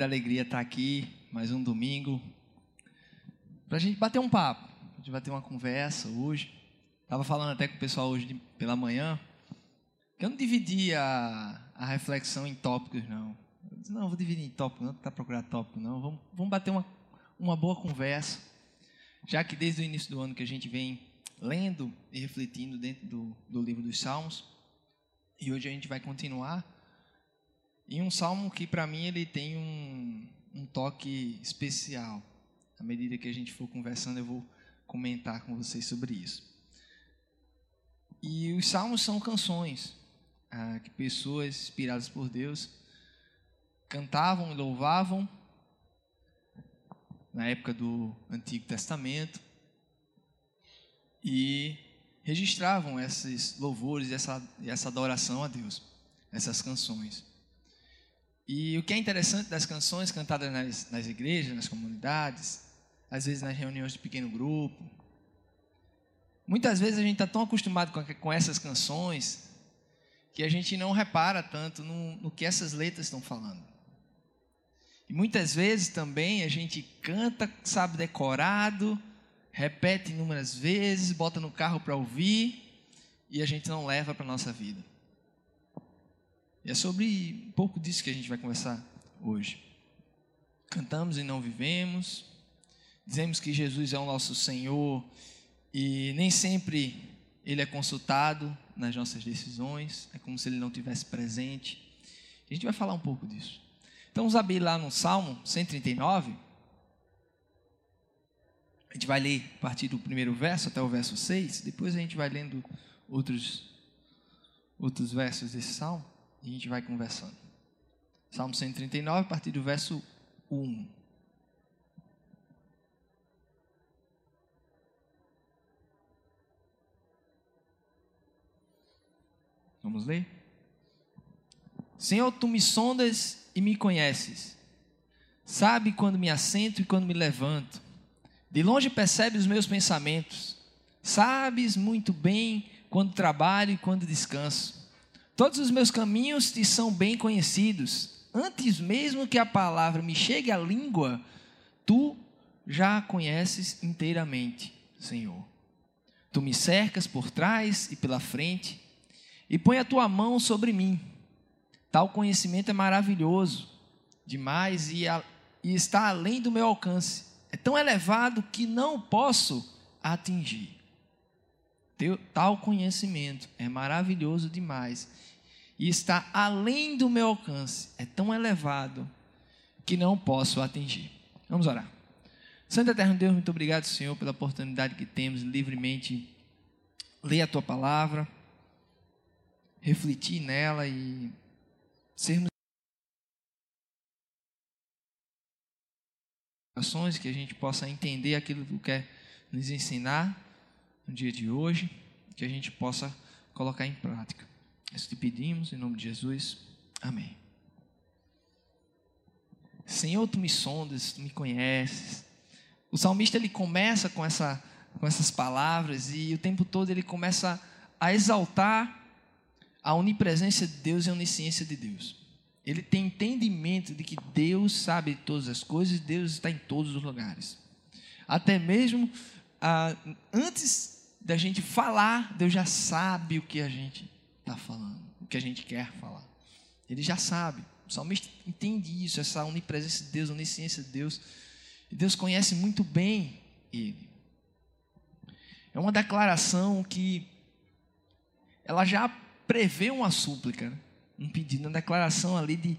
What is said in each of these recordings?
Grande alegria estar aqui, mais um domingo, para a gente bater um papo, a gente bater uma conversa hoje. Estava falando até com o pessoal hoje de, pela manhã, que eu não dividi a, a reflexão em tópicos, não. Eu disse, não, vou dividir em tópicos, não tentar procurar tópico, não. Vamos, vamos bater uma, uma boa conversa, já que desde o início do ano que a gente vem lendo e refletindo dentro do, do livro dos Salmos, e hoje a gente vai continuar em um salmo que para mim ele tem um, um toque especial. À medida que a gente for conversando, eu vou comentar com vocês sobre isso. E os salmos são canções ah, que pessoas inspiradas por Deus cantavam e louvavam na época do Antigo Testamento e registravam esses louvores, essa, essa adoração a Deus, essas canções. E o que é interessante das canções cantadas nas, nas igrejas, nas comunidades, às vezes nas reuniões de pequeno grupo, muitas vezes a gente está tão acostumado com, com, essas canções que a gente não repara tanto no, no que essas letras estão falando. E muitas vezes também a gente canta, sabe, decorado, repete inúmeras vezes, bota no carro para ouvir e a gente não leva para a nossa vida. E é sobre um pouco disso que a gente vai conversar hoje. Cantamos e não vivemos, dizemos que Jesus é o nosso Senhor e nem sempre Ele é consultado nas nossas decisões, é como se Ele não tivesse presente. A gente vai falar um pouco disso. Então, vamos abrir lá no Salmo 139. A gente vai ler a partir do primeiro verso até o verso 6, depois a gente vai lendo outros, outros versos desse salmo a gente vai conversando. Salmo 139, a partir do verso 1. Vamos ler? Senhor, tu me sondas e me conheces. Sabe quando me assento e quando me levanto. De longe percebe os meus pensamentos. Sabes muito bem quando trabalho e quando descanso. Todos os meus caminhos te são bem conhecidos. Antes mesmo que a palavra me chegue à língua, tu já a conheces inteiramente, Senhor. Tu me cercas por trás e pela frente e põe a tua mão sobre mim. Tal conhecimento é maravilhoso, demais e, a, e está além do meu alcance é tão elevado que não posso atingir. Tal conhecimento é maravilhoso demais e está além do meu alcance, é tão elevado que não posso atingir. Vamos orar. Santo Eterno Deus, muito obrigado, Senhor, pela oportunidade que temos livremente ler a tua palavra, refletir nela e sermos que a gente possa entender aquilo que quer nos ensinar no dia de hoje, que a gente possa colocar em prática. Isso te pedimos em nome de Jesus. Amém. Senhor, tu me sondas, tu me conheces. O salmista ele começa com essa com essas palavras e o tempo todo ele começa a exaltar a onipresença de Deus e a onisciência de Deus. Ele tem entendimento de que Deus sabe todas as coisas, Deus está em todos os lugares. Até mesmo ah, antes da gente falar, Deus já sabe o que a gente está falando, o que a gente quer falar. Ele já sabe. O salmista entende isso, essa onipresença de Deus, onisciência de Deus. E Deus conhece muito bem ele. É uma declaração que ela já prevê uma súplica. Né? um pedido, uma declaração ali de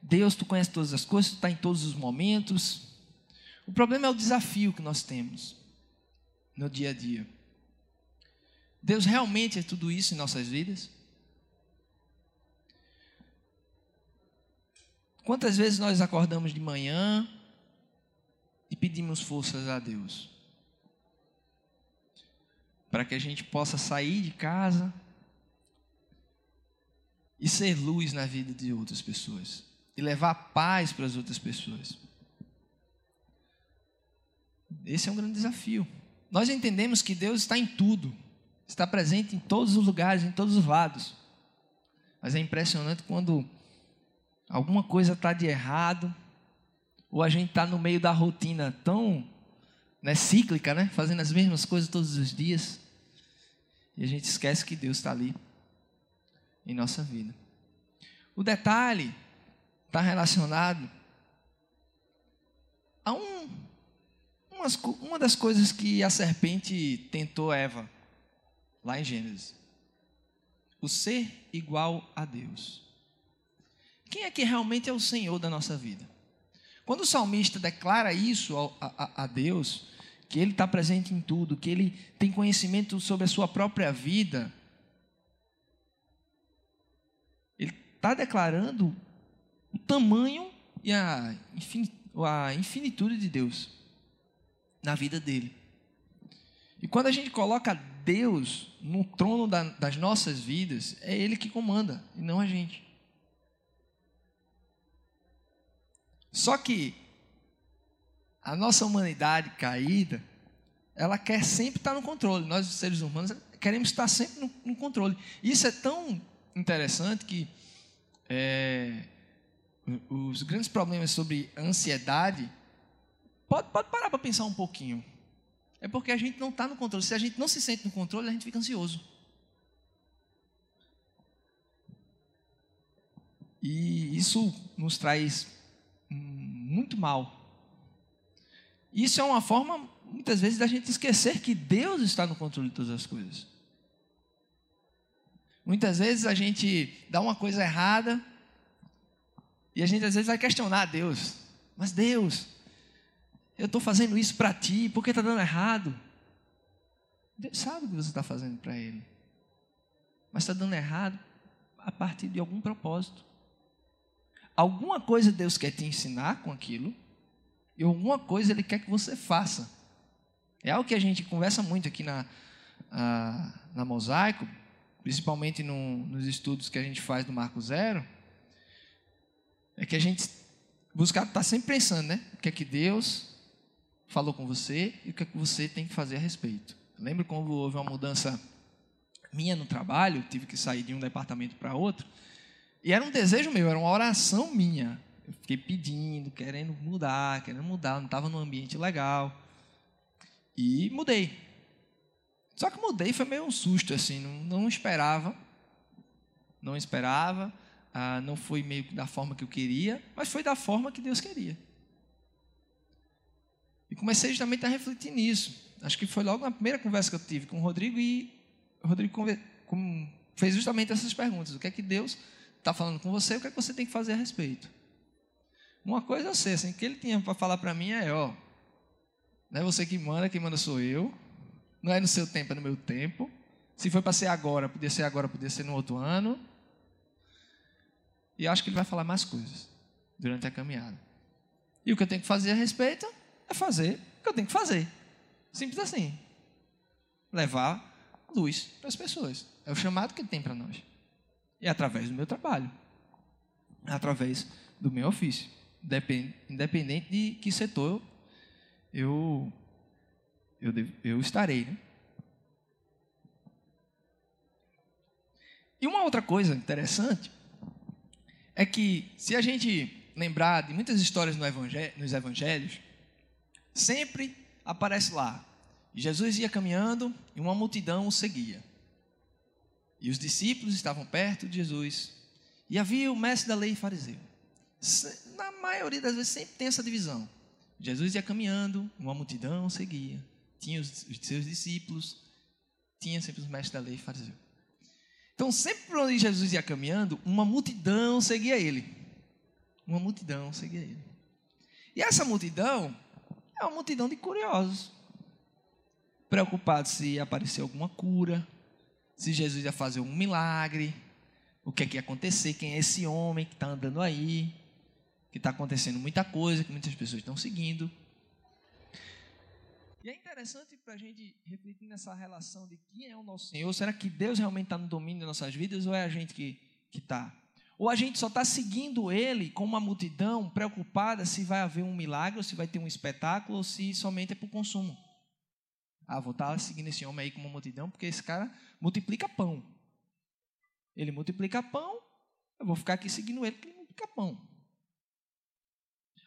Deus, tu conhece todas as coisas, tu está em todos os momentos. O problema é o desafio que nós temos no dia a dia. Deus realmente é tudo isso em nossas vidas? Quantas vezes nós acordamos de manhã e pedimos forças a Deus? Para que a gente possa sair de casa e ser luz na vida de outras pessoas e levar paz para as outras pessoas. Esse é um grande desafio. Nós entendemos que Deus está em tudo, está presente em todos os lugares, em todos os lados. Mas é impressionante quando alguma coisa está de errado, ou a gente está no meio da rotina tão né, cíclica, né, fazendo as mesmas coisas todos os dias, e a gente esquece que Deus está ali em nossa vida. O detalhe está relacionado a um, umas, uma das coisas que a serpente tentou Eva, lá em Gênesis: o ser igual a Deus. Quem é que realmente é o Senhor da nossa vida? Quando o salmista declara isso a, a, a Deus, que Ele está presente em tudo, que Ele tem conhecimento sobre a sua própria vida, Ele está declarando o tamanho e a, a infinitude de Deus na vida dele. E quando a gente coloca Deus no trono da, das nossas vidas, é Ele que comanda, e não a gente. Só que a nossa humanidade caída, ela quer sempre estar no controle. Nós, seres humanos, queremos estar sempre no, no controle. Isso é tão interessante que é, os grandes problemas sobre ansiedade, pode, pode parar para pensar um pouquinho. É porque a gente não está no controle. Se a gente não se sente no controle, a gente fica ansioso. E isso nos traz muito mal. Isso é uma forma, muitas vezes, da gente esquecer que Deus está no controle de todas as coisas. Muitas vezes a gente dá uma coisa errada e a gente às vezes vai questionar Deus. Mas Deus, eu estou fazendo isso para ti, por que está dando errado? Deus sabe o que você está fazendo para Ele. Mas está dando errado a partir de algum propósito. Alguma coisa Deus quer te ensinar com aquilo, e alguma coisa Ele quer que você faça. É algo que a gente conversa muito aqui na, a, na Mosaico, principalmente no, nos estudos que a gente faz do Marco Zero, é que a gente buscar está sempre pensando, né? O que é que Deus falou com você e o que é que você tem que fazer a respeito. Lembro quando houve uma mudança minha no trabalho, tive que sair de um departamento para outro. E era um desejo meu, era uma oração minha. Eu fiquei pedindo, querendo mudar, querendo mudar, não estava num ambiente legal. E mudei. Só que mudei foi meio um susto, assim, não, não esperava. Não esperava. Ah, não foi meio da forma que eu queria, mas foi da forma que Deus queria. E comecei justamente a refletir nisso. Acho que foi logo na primeira conversa que eu tive com o Rodrigo e o Rodrigo fez justamente essas perguntas. O que é que Deus está falando com você? O que é que você tem que fazer a respeito? Uma coisa eu sei, assim, o que ele tinha para falar para mim é, ó, não é você que manda, quem manda sou eu. Não é no seu tempo, é no meu tempo. Se foi para ser agora, podia ser agora, podia ser no outro ano. E acho que ele vai falar mais coisas durante a caminhada. E o que eu tenho que fazer a respeito é fazer o que eu tenho que fazer. Simples assim. Levar luz para as pessoas. É o chamado que ele tem para nós. É através do meu trabalho. É através do meu ofício. Independente de que setor eu, eu, eu, estarei. Né? E uma outra coisa interessante é que, se a gente lembrar de muitas histórias no nos evangelhos, sempre aparece lá. Jesus ia caminhando e uma multidão o seguia. E os discípulos estavam perto de Jesus. E havia o mestre da lei fariseu. Na maioria das vezes sempre tem essa divisão. Jesus ia caminhando, uma multidão seguia. Tinha os, seus discípulos, tinha sempre os mestres da lei fariseu. Então, sempre por onde Jesus ia caminhando, uma multidão seguia ele. Uma multidão seguia ele. E essa multidão é uma multidão de curiosos, preocupados se aparecer alguma cura, se Jesus ia fazer um milagre, o que é que ia acontecer, quem é esse homem que está andando aí, que está acontecendo muita coisa, que muitas pessoas estão seguindo. E é interessante para a gente refletir nessa relação de quem é o nosso Senhor. Será que Deus realmente está no domínio das nossas vidas ou é a gente que está? Ou a gente só está seguindo Ele com uma multidão preocupada se vai haver um milagre, ou se vai ter um espetáculo, ou se somente é para o consumo. Ah, vou estar tá seguindo esse homem aí com uma multidão, porque esse cara multiplica pão. Ele multiplica pão, Eu vou ficar aqui seguindo ele, porque ele fica pão.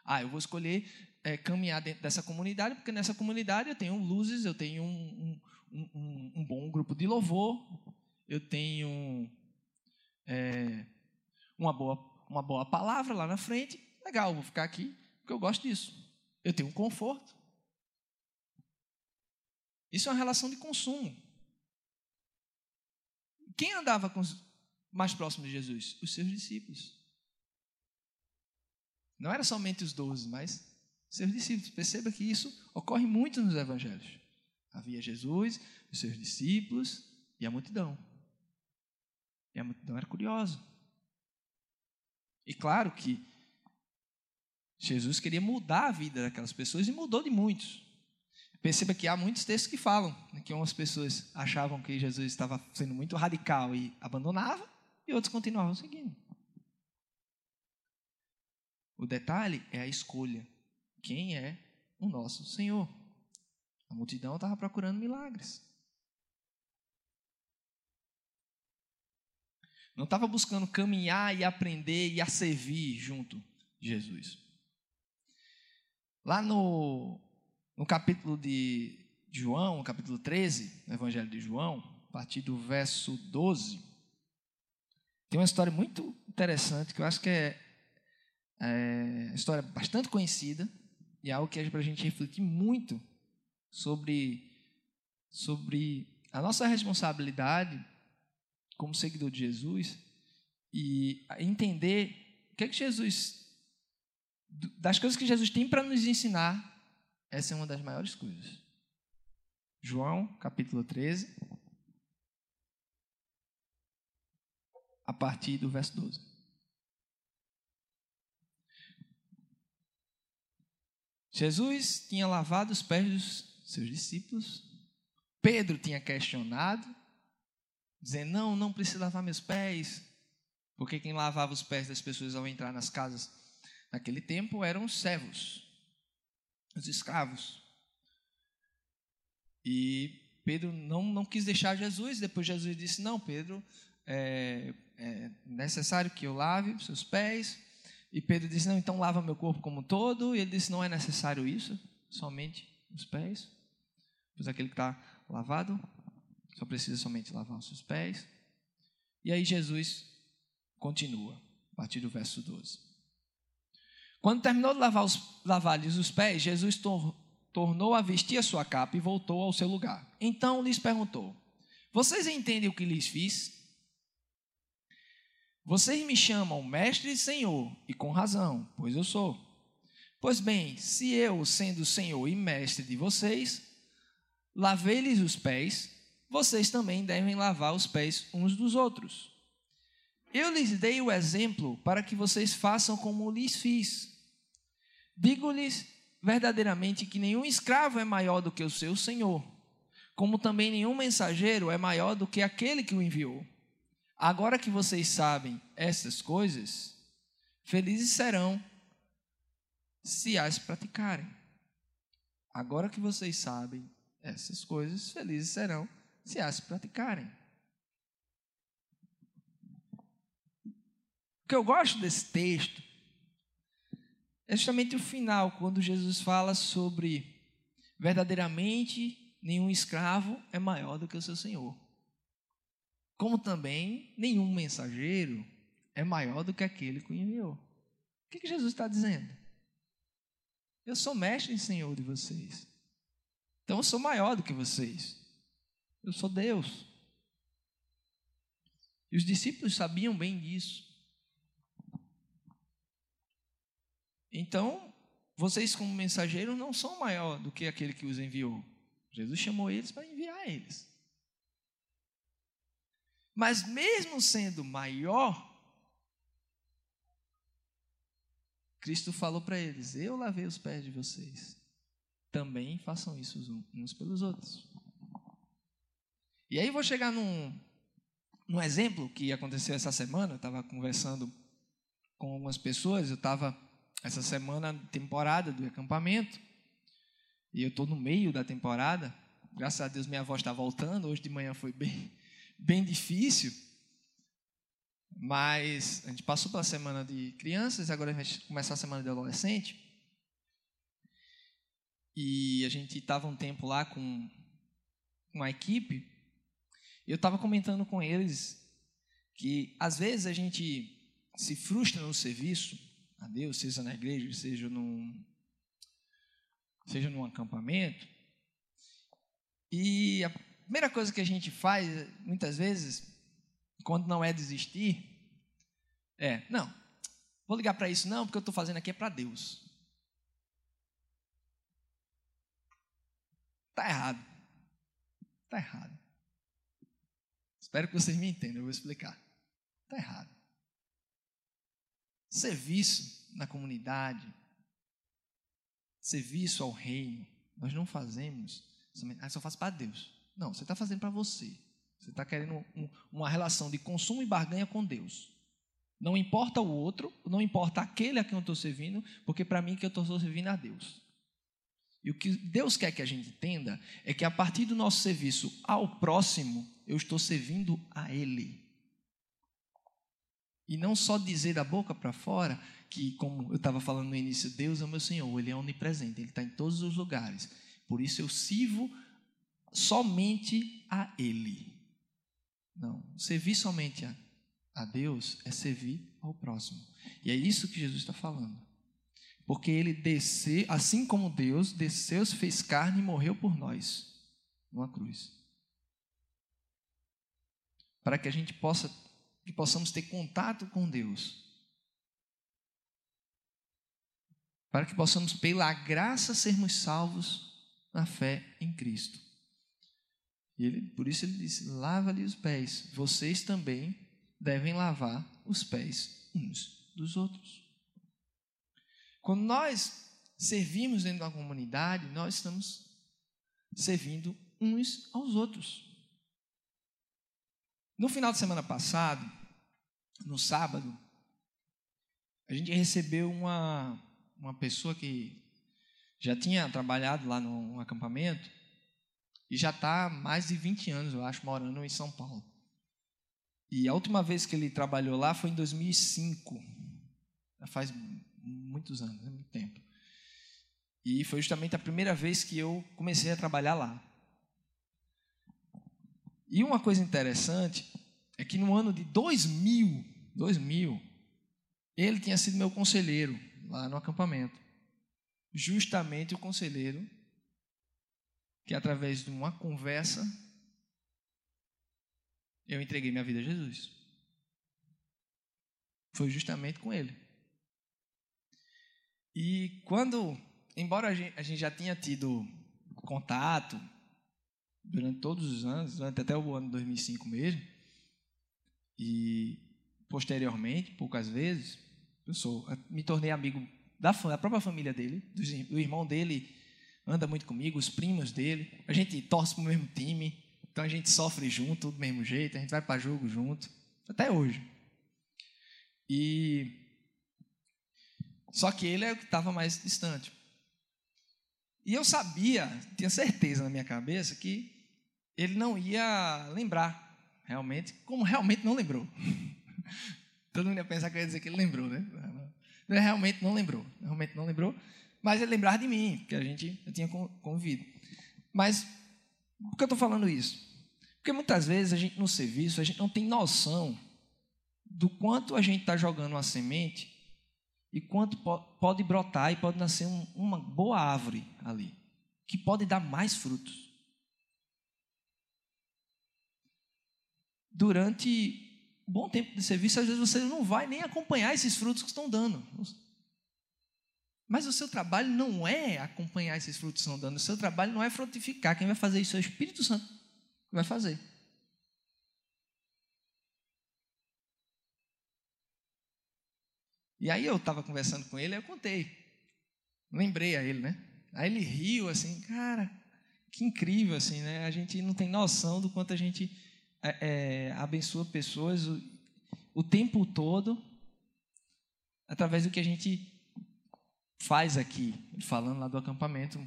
Ah, eu vou escolher é, caminhar dentro dessa comunidade, porque nessa comunidade eu tenho luzes, eu tenho um, um, um, um bom grupo de louvor, eu tenho é, uma, boa, uma boa palavra lá na frente. Legal, vou ficar aqui, porque eu gosto disso. Eu tenho um conforto. Isso é uma relação de consumo. Quem andava os mais próximos de Jesus? Os seus discípulos. Não era somente os doze, mas seus discípulos. Perceba que isso ocorre muito nos evangelhos. Havia Jesus, os seus discípulos e a multidão. E a multidão era curiosa. E claro que Jesus queria mudar a vida daquelas pessoas e mudou de muitos. Perceba que há muitos textos que falam que umas pessoas achavam que Jesus estava sendo muito radical e abandonava, e outros continuavam seguindo. O detalhe é a escolha quem é o nosso Senhor. A multidão estava procurando milagres. Não estava buscando caminhar e aprender e a servir junto de Jesus. Lá no, no capítulo de João, capítulo 13, no Evangelho de João, a partir do verso 12, tem uma história muito interessante que eu acho que é, é uma história bastante conhecida, e é algo que é para a gente refletir muito sobre, sobre a nossa responsabilidade como seguidor de Jesus e entender o que é que Jesus, das coisas que Jesus tem para nos ensinar, essa é uma das maiores coisas. João, capítulo 13, a partir do verso 12. Jesus tinha lavado os pés dos seus discípulos. Pedro tinha questionado, dizendo: Não, não precisa lavar meus pés. Porque quem lavava os pés das pessoas ao entrar nas casas naquele tempo eram os servos, os escravos. E Pedro não, não quis deixar Jesus. Depois Jesus disse: Não, Pedro, é, é necessário que eu lave os seus pés. E Pedro disse: Não, então lava meu corpo como um todo. E ele disse: Não é necessário isso, somente os pés. Pois aquele que está lavado só precisa somente lavar os seus pés. E aí Jesus continua, a partir do verso 12. Quando terminou de lavar os, lavar-lhes os pés, Jesus tor tornou a vestir a sua capa e voltou ao seu lugar. Então lhes perguntou: Vocês entendem o que lhes fiz? Vocês me chamam mestre e senhor, e com razão, pois eu sou. Pois bem, se eu, sendo senhor e mestre de vocês, lavei-lhes os pés, vocês também devem lavar os pés uns dos outros. Eu lhes dei o exemplo para que vocês façam como lhes fiz. Digo-lhes verdadeiramente que nenhum escravo é maior do que o seu senhor, como também nenhum mensageiro é maior do que aquele que o enviou. Agora que vocês sabem essas coisas, felizes serão se as praticarem. Agora que vocês sabem essas coisas, felizes serão se as praticarem. O que eu gosto desse texto é justamente o final, quando Jesus fala sobre verdadeiramente nenhum escravo é maior do que o seu senhor como também nenhum mensageiro é maior do que aquele que o enviou. O que, que Jesus está dizendo? Eu sou mestre e senhor de vocês. Então eu sou maior do que vocês. Eu sou Deus. E os discípulos sabiam bem disso. Então, vocês, como mensageiros, não são maior do que aquele que os enviou. Jesus chamou eles para enviar eles. Mas mesmo sendo maior, Cristo falou para eles: Eu lavei os pés de vocês. Também façam isso uns pelos outros. E aí vou chegar num, num exemplo que aconteceu essa semana. Eu estava conversando com algumas pessoas. Eu estava essa semana temporada do acampamento. E eu estou no meio da temporada. Graças a Deus minha voz está voltando. Hoje de manhã foi bem, bem difícil. Mas a gente passou pela semana de crianças, agora a gente vai começar a semana de adolescente. E a gente estava um tempo lá com uma equipe. E eu estava comentando com eles que às vezes a gente se frustra no serviço a Deus, seja na igreja, seja num, seja num acampamento. E a primeira coisa que a gente faz, muitas vezes, quando não é desistir, é: não, vou ligar para isso, não, porque eu estou fazendo aqui é para Deus. Está errado. Está errado. Espero que vocês me entendam, eu vou explicar. Está errado. Serviço na comunidade, serviço ao reino, nós não fazemos, ah, só faço para Deus. Não, você está fazendo para você. Você está querendo um, uma relação de consumo e barganha com Deus. Não importa o outro, não importa aquele a quem eu estou servindo, porque para mim que eu estou servindo a Deus. E o que Deus quer que a gente entenda é que a partir do nosso serviço ao próximo, eu estou servindo a Ele. E não só dizer da boca para fora que, como eu estava falando no início, Deus é o meu Senhor, Ele é onipresente, Ele está em todos os lugares. Por isso eu sirvo somente a Ele. Não, servir somente a, a Deus é servir ao próximo. E é isso que Jesus está falando. Porque ele desceu, assim como Deus desceu, se fez carne e morreu por nós numa cruz. Para que a gente possa que possamos ter contato com Deus. Para que possamos pela graça sermos salvos na fé em Cristo. E ele, por isso ele disse: lava-lhe os pés. Vocês também devem lavar os pés uns dos outros. Quando nós servimos dentro da comunidade, nós estamos servindo uns aos outros. No final de semana passado, no sábado, a gente recebeu uma, uma pessoa que já tinha trabalhado lá no, acampamento e já está há mais de 20 anos, eu acho, morando em São Paulo. E a última vez que ele trabalhou lá foi em 2005. Já faz muitos anos, né, muito tempo. E foi justamente a primeira vez que eu comecei a trabalhar lá. E uma coisa interessante é que no ano de 2000, 2000, ele tinha sido meu conselheiro lá no acampamento. Justamente o conselheiro que através de uma conversa eu entreguei minha vida a Jesus. Foi justamente com ele. E quando, embora a gente, já tinha tido contato durante todos os anos, durante até o ano 2005 mesmo, e posteriormente, poucas vezes, eu sou, me tornei amigo da, da própria família dele, do, do irmão dele anda muito comigo, os primos dele, a gente torce para o mesmo time, então a gente sofre junto, do mesmo jeito, a gente vai para jogo junto, até hoje. E só que ele é o que estava mais distante. E eu sabia, tinha certeza na minha cabeça que ele não ia lembrar, realmente, como realmente não lembrou. Todo mundo ia pensar que eu ia dizer que ele lembrou, né? Ele realmente não lembrou, realmente não lembrou, mas ele lembrar de mim, porque a gente já tinha convido. Mas por que eu estou falando isso? Porque muitas vezes a gente no serviço, a gente não tem noção do quanto a gente está jogando uma semente e quanto pode brotar e pode nascer um, uma boa árvore ali, que pode dar mais frutos. Durante um bom tempo de serviço, às vezes você não vai nem acompanhar esses frutos que estão dando. Mas o seu trabalho não é acompanhar esses frutos que estão dando, o seu trabalho não é frutificar. Quem vai fazer isso é o Espírito Santo que vai fazer. E aí eu estava conversando com ele, eu contei. Lembrei a ele, né? Aí ele riu assim, cara, que incrível assim, né? A gente não tem noção do quanto a gente é, abençoa pessoas o, o tempo todo através do que a gente faz aqui, falando lá do acampamento,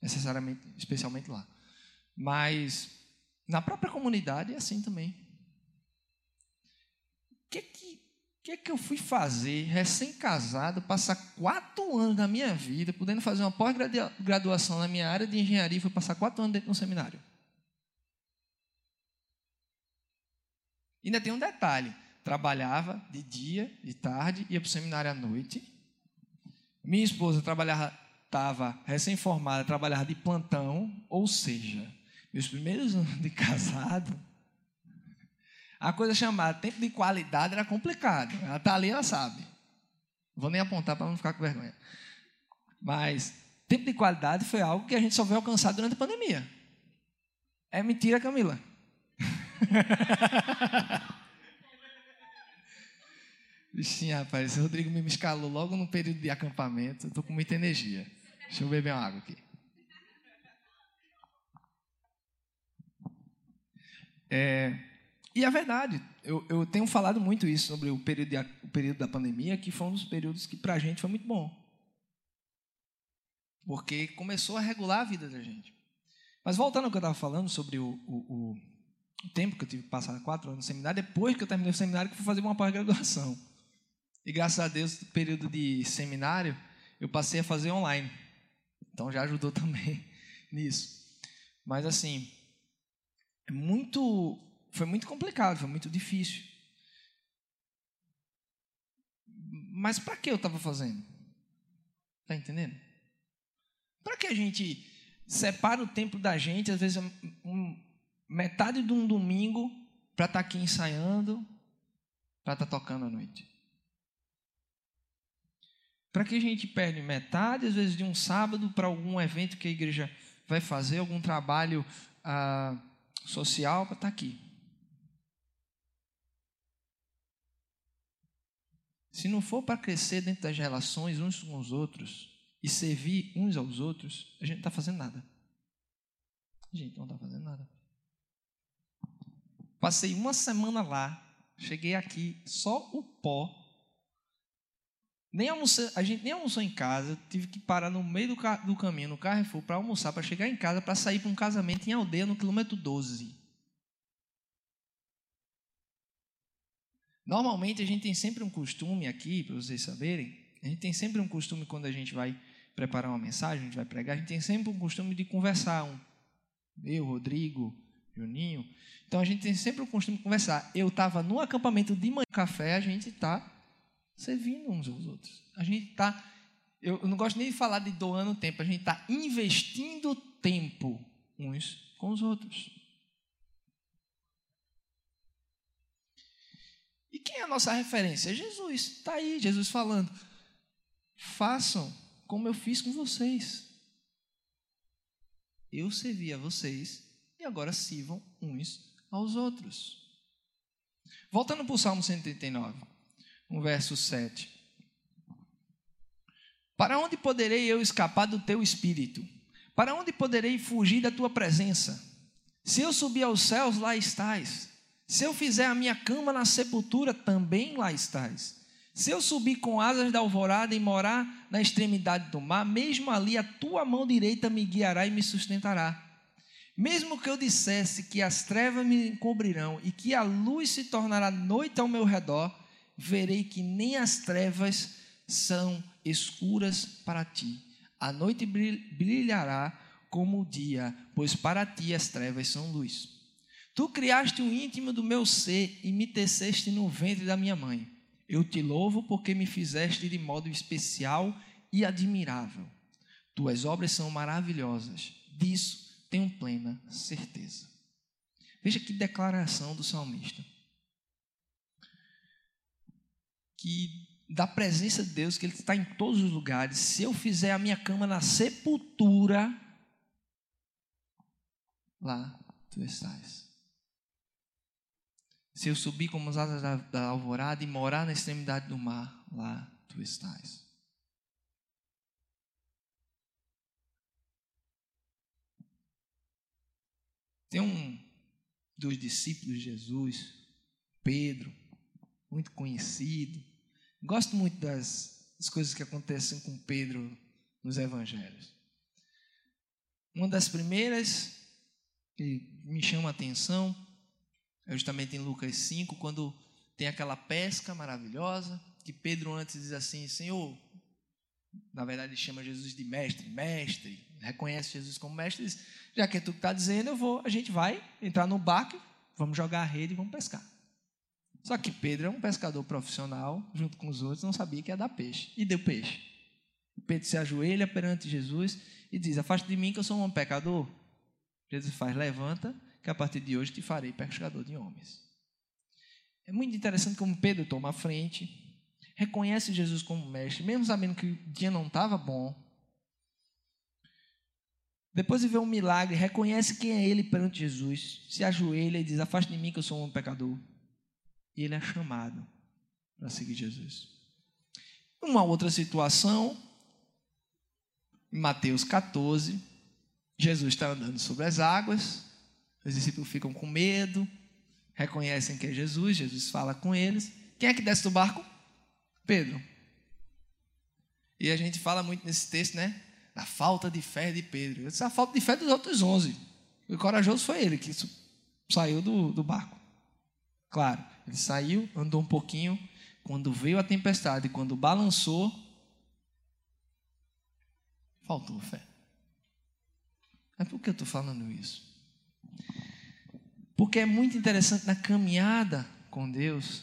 necessariamente, especialmente lá. Mas na própria comunidade é assim também. que que, que que eu fui fazer, recém-casado, passar quatro anos da minha vida, podendo fazer uma pós-graduação na minha área de engenharia, fui passar quatro anos dentro de um seminário? Ainda tem um detalhe: trabalhava de dia, de tarde, ia para o seminário à noite. Minha esposa trabalhava, estava recém-formada, trabalhava de plantão, ou seja, meus primeiros anos de casado, a coisa chamada tempo de qualidade era complicado. Ela está ali, ela sabe. Vou nem apontar para não ficar com vergonha. Mas tempo de qualidade foi algo que a gente só veio alcançar durante a pandemia. É mentira, Camila. Bichinho, rapaz, o Rodrigo me escalou logo no período de acampamento. Estou com muita energia. Deixa eu beber uma água aqui. É, e é verdade, eu, eu, tenho falado muito isso sobre o período, de, o período da pandemia, que foi um dos períodos que para a gente foi muito bom. Porque começou a regular a vida da gente. Mas voltando ao que eu estava falando sobre o, o, o, tempo que eu tive que passar quatro anos no seminário, depois que eu terminei o seminário, que fui fazer uma pós-graduação. E graças a Deus, no período de seminário, eu passei a fazer online. Então já ajudou também nisso. Mas assim, é muito, foi muito complicado, foi muito difícil. Mas para que eu estava fazendo? Está entendendo? Para que a gente separa o tempo da gente, às vezes um, metade de um domingo, para estar tá aqui ensaiando, para estar tá tocando à noite? Para que a gente perde metade, às vezes, de um sábado para algum evento que a igreja vai fazer, algum trabalho ah, social para estar tá aqui? Se não for para crescer dentro das relações uns com os outros e servir uns aos outros, a gente não está fazendo nada. A gente não está fazendo nada. Passei uma semana lá, cheguei aqui, só o pó nem almocei, a gente nem almoçou em casa, tive que parar no meio do, do caminho, no Carrefour, para almoçar, para chegar em casa, para sair para um casamento em aldeia no quilômetro 12. Normalmente a gente tem sempre um costume aqui, para vocês saberem, a gente tem sempre um costume quando a gente vai preparar uma mensagem, a gente vai pregar, a gente tem sempre um costume de conversar. Um, eu, Rodrigo, Juninho. Então a gente tem sempre um costume de conversar. Eu estava no acampamento de manhã, café, a gente está servindo uns aos outros. A gente está, eu não gosto nem de falar de doando tempo, a gente está investindo tempo uns com os outros. E quem é a nossa referência? É Jesus. Está aí, Jesus falando. Façam como eu fiz com vocês. Eu servi a vocês e agora sirvam uns aos outros. Voltando para o Salmo 139 no verso 7. Para onde poderei eu escapar do teu espírito? Para onde poderei fugir da tua presença? Se eu subir aos céus, lá estás. Se eu fizer a minha cama na sepultura, também lá estás. Se eu subir com asas da alvorada e morar na extremidade do mar, mesmo ali a tua mão direita me guiará e me sustentará. Mesmo que eu dissesse que as trevas me encobrirão e que a luz se tornará noite ao meu redor, verei que nem as trevas são escuras para ti. A noite brilhará como o dia, pois para ti as trevas são luz. Tu criaste o íntimo do meu ser e me teceste no ventre da minha mãe. Eu te louvo porque me fizeste de modo especial e admirável. Tuas obras são maravilhosas, disso tenho plena certeza. Veja que declaração do salmista que da presença de Deus, que Ele está em todos os lugares. Se eu fizer a minha cama na sepultura, lá tu estás. Se eu subir como as asas da, da alvorada e morar na extremidade do mar, lá tu estás. Tem um dos discípulos de Jesus, Pedro, muito conhecido, Gosto muito das, das coisas que acontecem com Pedro nos evangelhos. Uma das primeiras que me chama a atenção é justamente em Lucas 5, quando tem aquela pesca maravilhosa, que Pedro antes diz assim: Senhor, na verdade chama Jesus de mestre, mestre, reconhece Jesus como mestre, diz, já que é tu que está dizendo, eu vou, a gente vai entrar no barco, vamos jogar a rede e vamos pescar. Só que Pedro é um pescador profissional, junto com os outros, não sabia que ia dar peixe. E deu peixe. Pedro se ajoelha perante Jesus e diz: Afaste de mim que eu sou um homem pecador. Jesus faz: Levanta, que a partir de hoje te farei pescador de homens. É muito interessante como Pedro toma a frente, reconhece Jesus como mestre, mesmo sabendo que o dia não estava bom. Depois de ver um milagre, reconhece quem é ele perante Jesus, se ajoelha e diz: Afaste de mim que eu sou um pecador. E ele é chamado para seguir Jesus. Uma outra situação, em Mateus 14, Jesus está andando sobre as águas, os discípulos ficam com medo, reconhecem que é Jesus, Jesus fala com eles. Quem é que desce do barco? Pedro. E a gente fala muito nesse texto, né? Da falta de fé de Pedro. Eu disse, a falta de fé dos outros onze. O corajoso foi ele que saiu do, do barco. Claro, ele saiu, andou um pouquinho. Quando veio a tempestade, quando balançou, faltou fé. Mas por que eu estou falando isso? Porque é muito interessante na caminhada com Deus,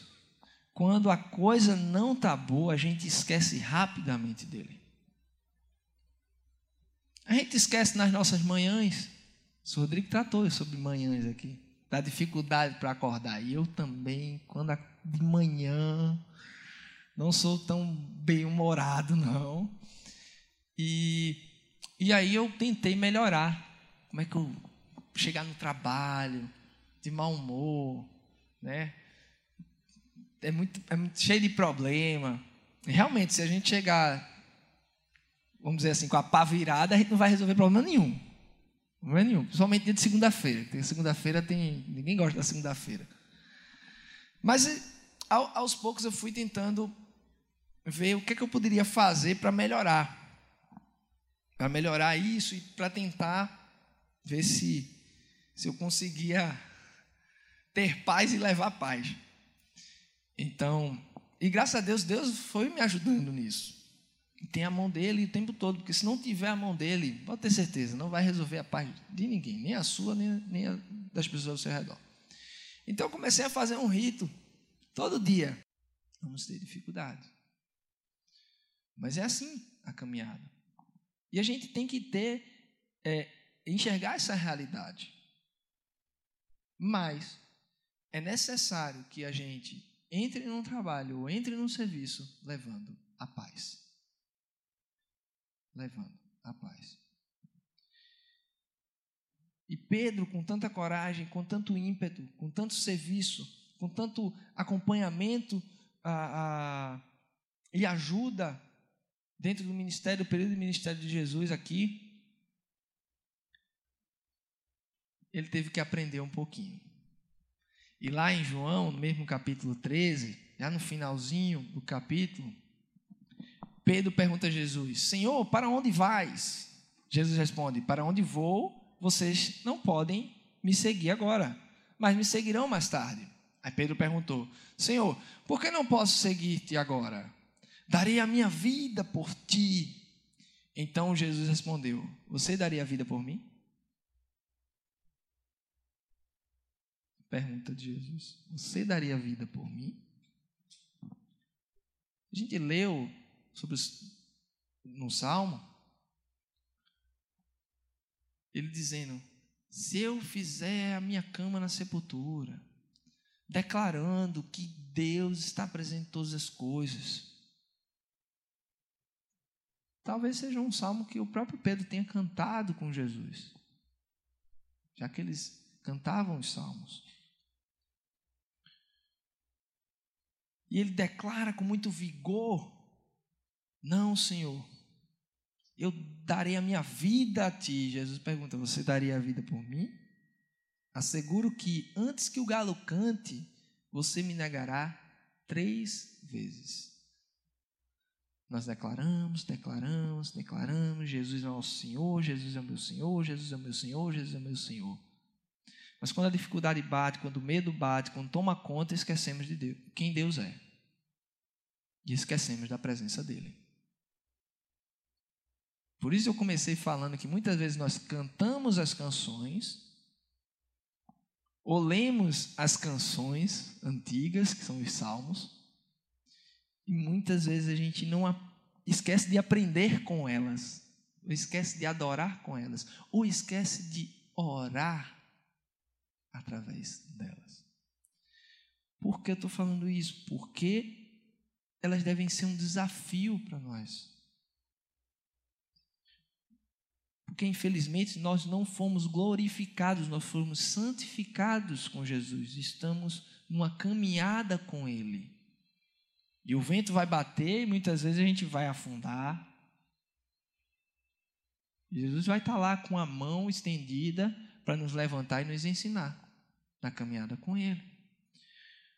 quando a coisa não está boa, a gente esquece rapidamente dele. A gente esquece nas nossas manhãs. O Rodrigo tratou sobre manhãs aqui da dificuldade para acordar. E eu também, quando de manhã, não sou tão bem-humorado, não. E, e aí eu tentei melhorar. Como é que eu chegar no trabalho, de mau humor, né? É muito, é muito cheio de problema. Realmente, se a gente chegar, vamos dizer assim, com a pá virada, a gente não vai resolver problema nenhum. É nenhum. Principalmente dia de segunda-feira. Tem segunda-feira tem. Ninguém gosta da segunda-feira. Mas ao, aos poucos eu fui tentando ver o que, é que eu poderia fazer para melhorar. Para melhorar isso e para tentar ver se, se eu conseguia ter paz e levar paz. Então, e graças a Deus, Deus foi me ajudando nisso tem a mão dele o tempo todo, porque se não tiver a mão dele, pode ter certeza, não vai resolver a paz de ninguém, nem a sua, nem, nem a das pessoas ao seu redor. Então eu comecei a fazer um rito todo dia. Vamos ter dificuldade. Mas é assim a caminhada. E a gente tem que ter, é, enxergar essa realidade. Mas é necessário que a gente entre num trabalho ou entre num serviço levando a paz levando a paz. E Pedro, com tanta coragem, com tanto ímpeto, com tanto serviço, com tanto acompanhamento a, a, e ajuda dentro do ministério, do período do ministério de Jesus aqui, ele teve que aprender um pouquinho. E lá em João, no mesmo capítulo 13, já no finalzinho do capítulo, Pedro pergunta a Jesus: Senhor, para onde vais? Jesus responde: Para onde vou, vocês não podem me seguir agora, mas me seguirão mais tarde. Aí Pedro perguntou: Senhor, por que não posso seguir-te agora? Darei a minha vida por ti. Então Jesus respondeu: Você daria a vida por mim? Pergunta de Jesus: Você daria a vida por mim? A gente leu sobre no Salmo, ele dizendo: se eu fizer a minha cama na sepultura, declarando que Deus está presente em todas as coisas. Talvez seja um salmo que o próprio Pedro tenha cantado com Jesus, já que eles cantavam os salmos. E ele declara com muito vigor não, Senhor. Eu darei a minha vida a ti. Jesus pergunta: Você daria a vida por mim? Asseguro que antes que o galo cante, você me negará três vezes. Nós declaramos, declaramos, declaramos: Jesus é o nosso Senhor, Jesus é o meu Senhor, Jesus é o meu Senhor, Jesus é o meu Senhor. Mas quando a dificuldade bate, quando o medo bate, quando toma conta, esquecemos de Deus, quem Deus é. E esquecemos da presença dele. Por isso eu comecei falando que muitas vezes nós cantamos as canções, ou lemos as canções antigas, que são os salmos, e muitas vezes a gente não esquece de aprender com elas, ou esquece de adorar com elas, ou esquece de orar através delas. Por que eu estou falando isso? Porque elas devem ser um desafio para nós. Porque, infelizmente, nós não fomos glorificados, nós fomos santificados com Jesus. Estamos numa caminhada com Ele. E o vento vai bater e muitas vezes a gente vai afundar. Jesus vai estar lá com a mão estendida para nos levantar e nos ensinar na caminhada com Ele.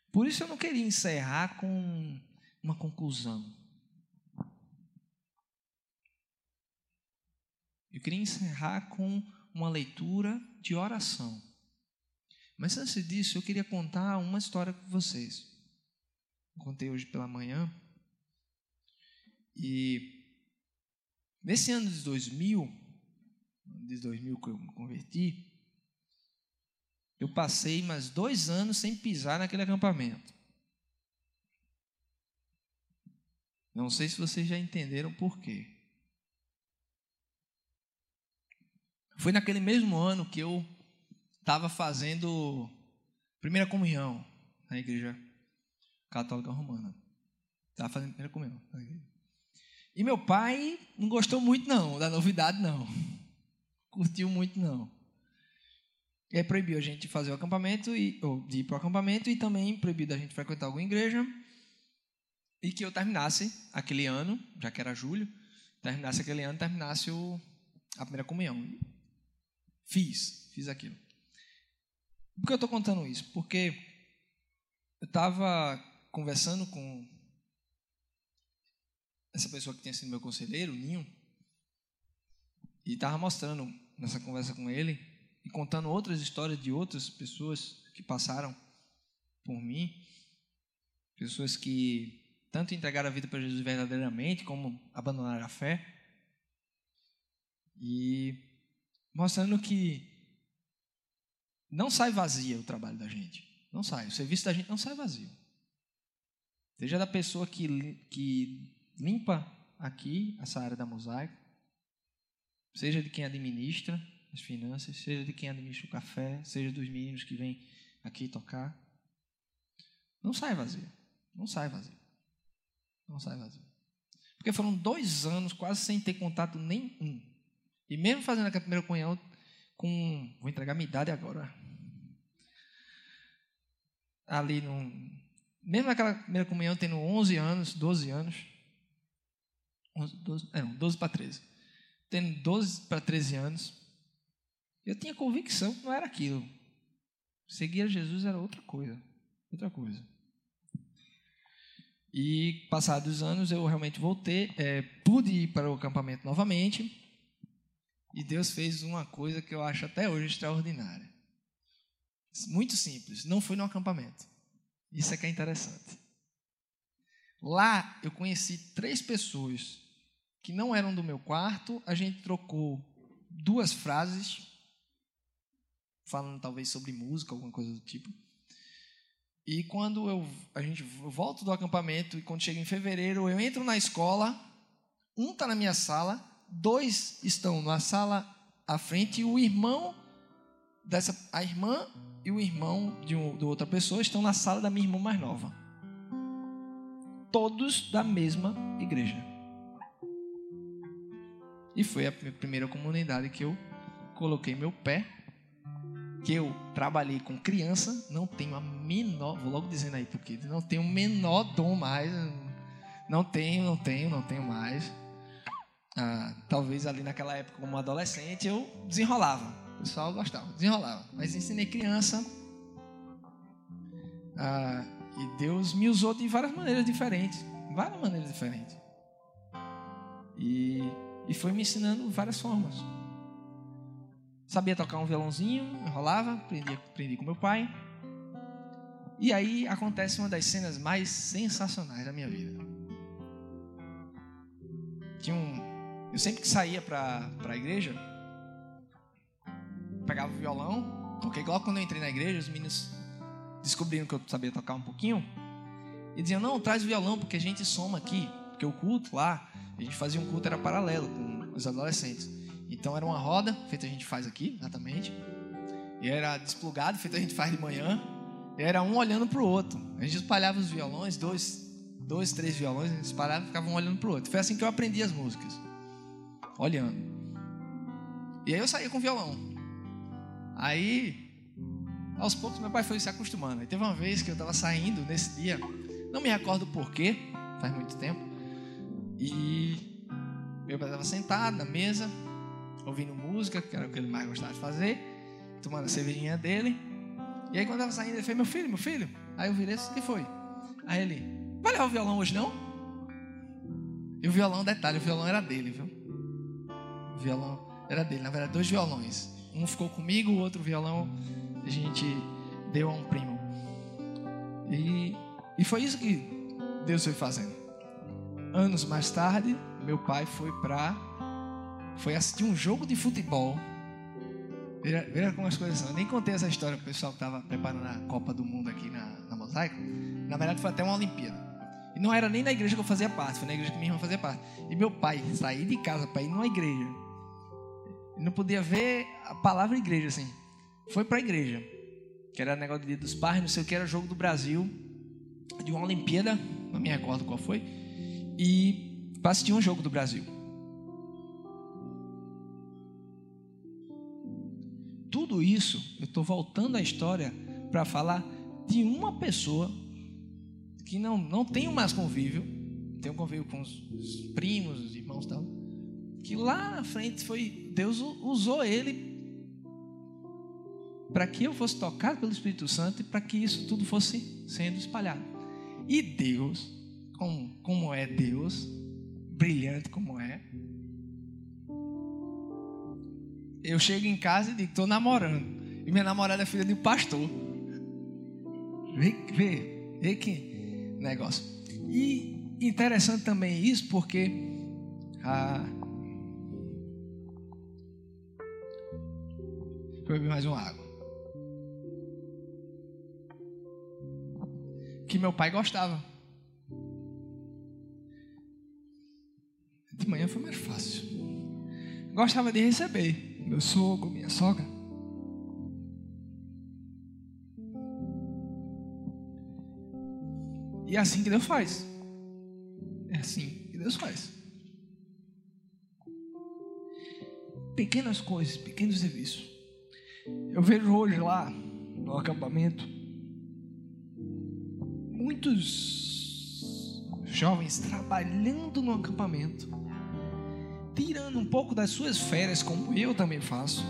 Por isso eu não queria encerrar com uma conclusão. Eu queria encerrar com uma leitura de oração. Mas antes disso, eu queria contar uma história com vocês. Contei hoje pela manhã. E nesse ano de 2000, de 2000 que eu me converti, eu passei mais dois anos sem pisar naquele acampamento. Não sei se vocês já entenderam por quê. Foi naquele mesmo ano que eu estava fazendo primeira comunhão na igreja católica romana. Estava fazendo primeira comunhão. E meu pai não gostou muito não da novidade não. Curtiu muito não. E aí proibiu a gente de fazer o acampamento, e, ou de ir para o acampamento, e também proibiu a gente frequentar alguma igreja. E que eu terminasse aquele ano, já que era julho, terminasse aquele ano, terminasse o, a primeira comunhão. Fiz, fiz aquilo. Por que eu estou contando isso? Porque eu estava conversando com essa pessoa que tinha sido meu conselheiro, o Ninho, e estava mostrando nessa conversa com ele e contando outras histórias de outras pessoas que passaram por mim, pessoas que tanto entregaram a vida para Jesus verdadeiramente, como abandonaram a fé, e mostrando que não sai vazia o trabalho da gente, não sai, o serviço da gente não sai vazio. Seja da pessoa que, que limpa aqui essa área da mosaico, seja de quem administra, as finanças, seja de quem administra o café, seja dos meninos que vêm aqui tocar. Não sai vazio. Não sai vazio. Não sai vazio. Porque foram dois anos quase sem ter contato nenhum. E mesmo fazendo aquela primeira comunhão com. Vou entregar minha idade agora. Ali no. Mesmo naquela primeira comunhão tendo 11 anos, 12 anos. 11, 12, é, não, 12 para 13. Tendo 12 para 13 anos. Eu tinha convicção que não era aquilo. Seguir a Jesus era outra coisa. Outra coisa. E, passados os anos, eu realmente voltei, é, pude ir para o acampamento novamente. E Deus fez uma coisa que eu acho até hoje extraordinária. Muito simples, não fui no acampamento. Isso é que é interessante. Lá eu conheci três pessoas que não eram do meu quarto, a gente trocou duas frases falando talvez sobre música, alguma coisa do tipo. E quando eu, a gente volta do acampamento e quando chega em fevereiro, eu entro na escola, um está na minha sala, dois estão na sala à frente e o irmão dessa, a irmã e o irmão de, um, de outra pessoa estão na sala da minha irmã mais nova. Todos da mesma igreja. E foi a primeira comunidade que eu coloquei meu pé que eu trabalhei com criança, não tenho a menor, vou logo dizendo aí porque não tenho menor dom mais, não tenho, não tenho, não tenho mais. Ah, talvez ali naquela época como adolescente eu desenrolava, o pessoal gostava, desenrolava, mas ensinei criança ah, e Deus me usou de várias maneiras diferentes, várias maneiras diferentes e, e foi me ensinando várias formas. sabia tocar um violãozinho, enrolava, aprendi, aprendi com meu pai. E aí acontece uma das cenas mais sensacionais da minha vida. Tinha um, eu sempre que saía para a igreja, pegava o violão, toquei logo quando eu entrei na igreja, os meninos descobriram que eu sabia tocar um pouquinho, e diziam, não, traz o violão, porque a gente soma aqui, porque o culto lá, a gente fazia um culto, era paralelo com os adolescentes. Então era uma roda, feita a gente faz aqui, exatamente, e era desplugado, feito a gente faz de manhã, e era um olhando para o outro. A gente espalhava os violões, dois, dois, três violões, a gente espalhava e ficava um olhando para o outro. Foi assim que eu aprendi as músicas, olhando. E aí eu saía com violão. Aí, aos poucos, meu pai foi se acostumando. E teve uma vez que eu estava saindo nesse dia, não me recordo porquê, faz muito tempo. E meu pai estava sentado na mesa, ouvindo música, que era o que ele mais gostava de fazer, tomando a cervejinha dele. E aí, quando eu estava saindo, ele fez: Meu filho, meu filho. Aí eu virei: O que foi? Aí ele: Vai levar o violão hoje não? E o violão, detalhe: o violão era dele, viu? Violão era dele, na verdade, dois violões. Um ficou comigo, o outro violão a gente deu a um primo. E, e foi isso que Deus foi fazendo. Anos mais tarde, meu pai foi para foi assistir um jogo de futebol. Veja, como as coisas são. Eu nem contei essa história para o pessoal que estava preparando a Copa do Mundo aqui na, na Mosaico. Na verdade, foi até uma Olimpíada. E não era nem na igreja que eu fazia parte, foi na igreja que minha irmã fazia parte. E meu pai sair de casa para ir numa igreja não podia ver a palavra igreja assim. Foi para a igreja, que era negócio Dia dos Pais, não sei o que, era jogo do Brasil, de uma Olimpíada, não me recordo qual foi, e para assistir um jogo do Brasil. Tudo isso, eu estou voltando à história para falar de uma pessoa que não, não tem mais convívio, tem um convívio com os primos, os irmãos e tal, que lá na frente foi Deus usou ele para que eu fosse tocado pelo Espírito Santo e para que isso tudo fosse sendo espalhado. E Deus, como, como é Deus, brilhante como é, eu chego em casa e digo, estou namorando. E minha namorada é filha de um pastor. Vê, vê, vê que negócio. E interessante também isso, porque a, Vou beber mais uma água. Que meu pai gostava. De manhã foi mais fácil. Gostava de receber meu sogro, minha sogra. E é assim que Deus faz. É assim que Deus faz. Pequenas coisas, pequenos serviços. Eu vejo hoje lá no acampamento muitos jovens trabalhando no acampamento, tirando um pouco das suas férias, como eu também faço,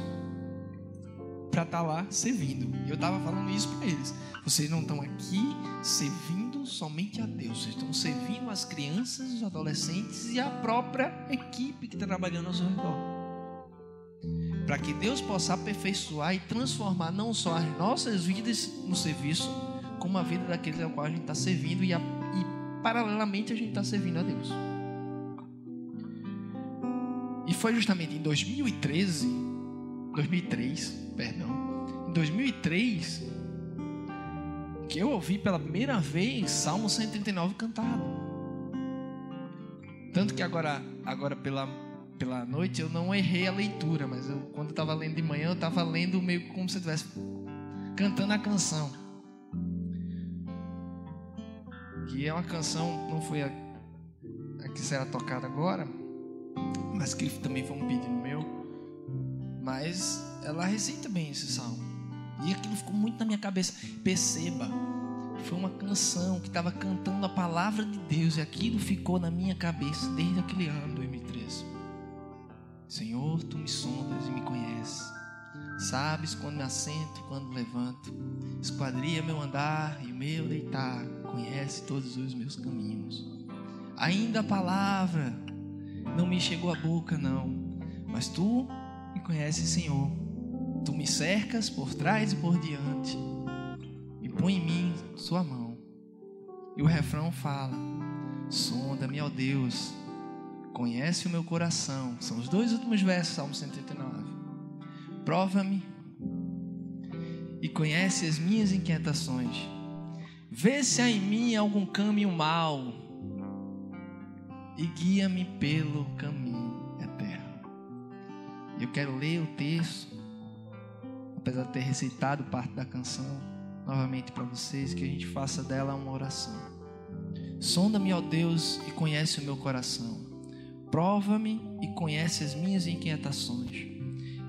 para estar tá lá servindo. Eu estava falando isso para eles. Vocês não estão aqui servindo somente a Deus, vocês estão servindo as crianças, os adolescentes e a própria equipe que está trabalhando ao seu redor para que Deus possa aperfeiçoar e transformar não só as nossas vidas no serviço, como a vida daqueles ao qual a gente está servindo e, a, e paralelamente a gente está servindo a Deus. E foi justamente em 2013, 2003, perdão, em 2003 que eu ouvi pela primeira vez Salmo 139 cantado. Tanto que agora, agora pela pela noite, eu não errei a leitura, mas eu, quando eu estava lendo de manhã, eu estava lendo meio como se eu estivesse cantando a canção. Que é uma canção, não foi a, a que será tocada agora, mas que também foi um pedido meu. Mas ela recita bem esse salmo. E aquilo ficou muito na minha cabeça. Perceba, foi uma canção que estava cantando a palavra de Deus e aquilo ficou na minha cabeça desde aquele ano, 2013. Senhor, tu me sondas e me conheces. Sabes quando me assento e quando levanto. Esquadria meu andar e o meu deitar. Conhece todos os meus caminhos. Ainda a palavra não me chegou à boca, não. Mas tu me conheces, Senhor. Tu me cercas por trás e por diante, e põe em mim Sua mão. E o refrão fala: Sonda-me, ó Deus, conhece o meu coração. São os dois últimos versos, Salmo 139. Prova-me e conhece as minhas inquietações. Vê se há em mim algum caminho mau e guia-me pelo caminho eterno. Eu quero ler o texto, apesar de ter recitado parte da canção, novamente para vocês, que a gente faça dela uma oração. Sonda-me, ó Deus, e conhece o meu coração. Prova-me e conhece as minhas inquietações.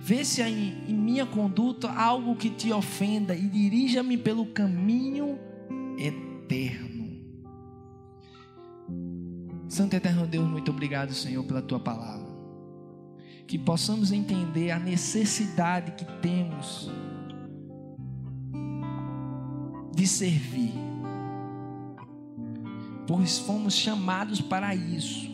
Vê se há em, em minha conduta algo que te ofenda e dirija-me pelo caminho eterno. Santo Eterno Deus, muito obrigado, Senhor, pela tua palavra. Que possamos entender a necessidade que temos de servir, pois fomos chamados para isso.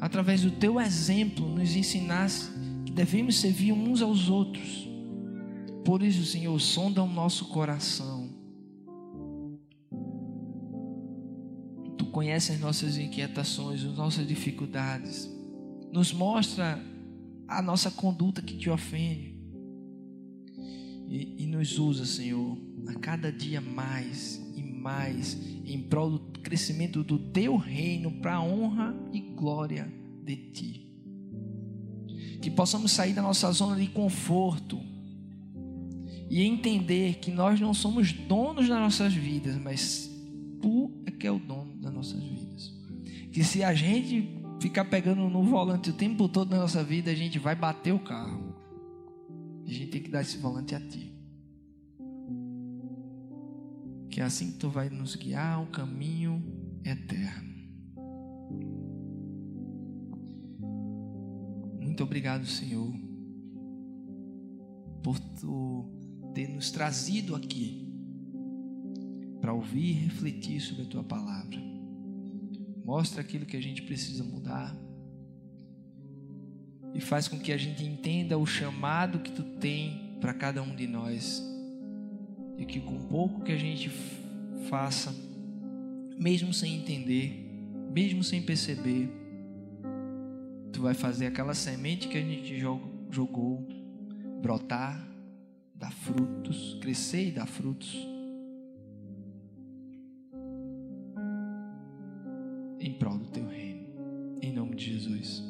Através do teu exemplo, nos ensinaste que devemos servir uns aos outros. Por isso, Senhor, sonda o nosso coração. Tu conheces as nossas inquietações, as nossas dificuldades. Nos mostra a nossa conduta que te ofende. E, e nos usa, Senhor, a cada dia mais mais em prol do crescimento do teu reino para a honra e glória de ti. Que possamos sair da nossa zona de conforto e entender que nós não somos donos das nossas vidas, mas tu é que é o dono das nossas vidas. Que se a gente ficar pegando no volante o tempo todo na nossa vida, a gente vai bater o carro. A gente tem que dar esse volante a ti. É assim que tu vai nos guiar ao caminho eterno. Muito obrigado, Senhor, por tu ter nos trazido aqui para ouvir e refletir sobre a tua palavra. Mostra aquilo que a gente precisa mudar e faz com que a gente entenda o chamado que tu tem para cada um de nós e que com pouco que a gente faça, mesmo sem entender, mesmo sem perceber, tu vai fazer aquela semente que a gente jogou brotar, dar frutos, crescer e dar frutos. Em prol do teu reino. Em nome de Jesus.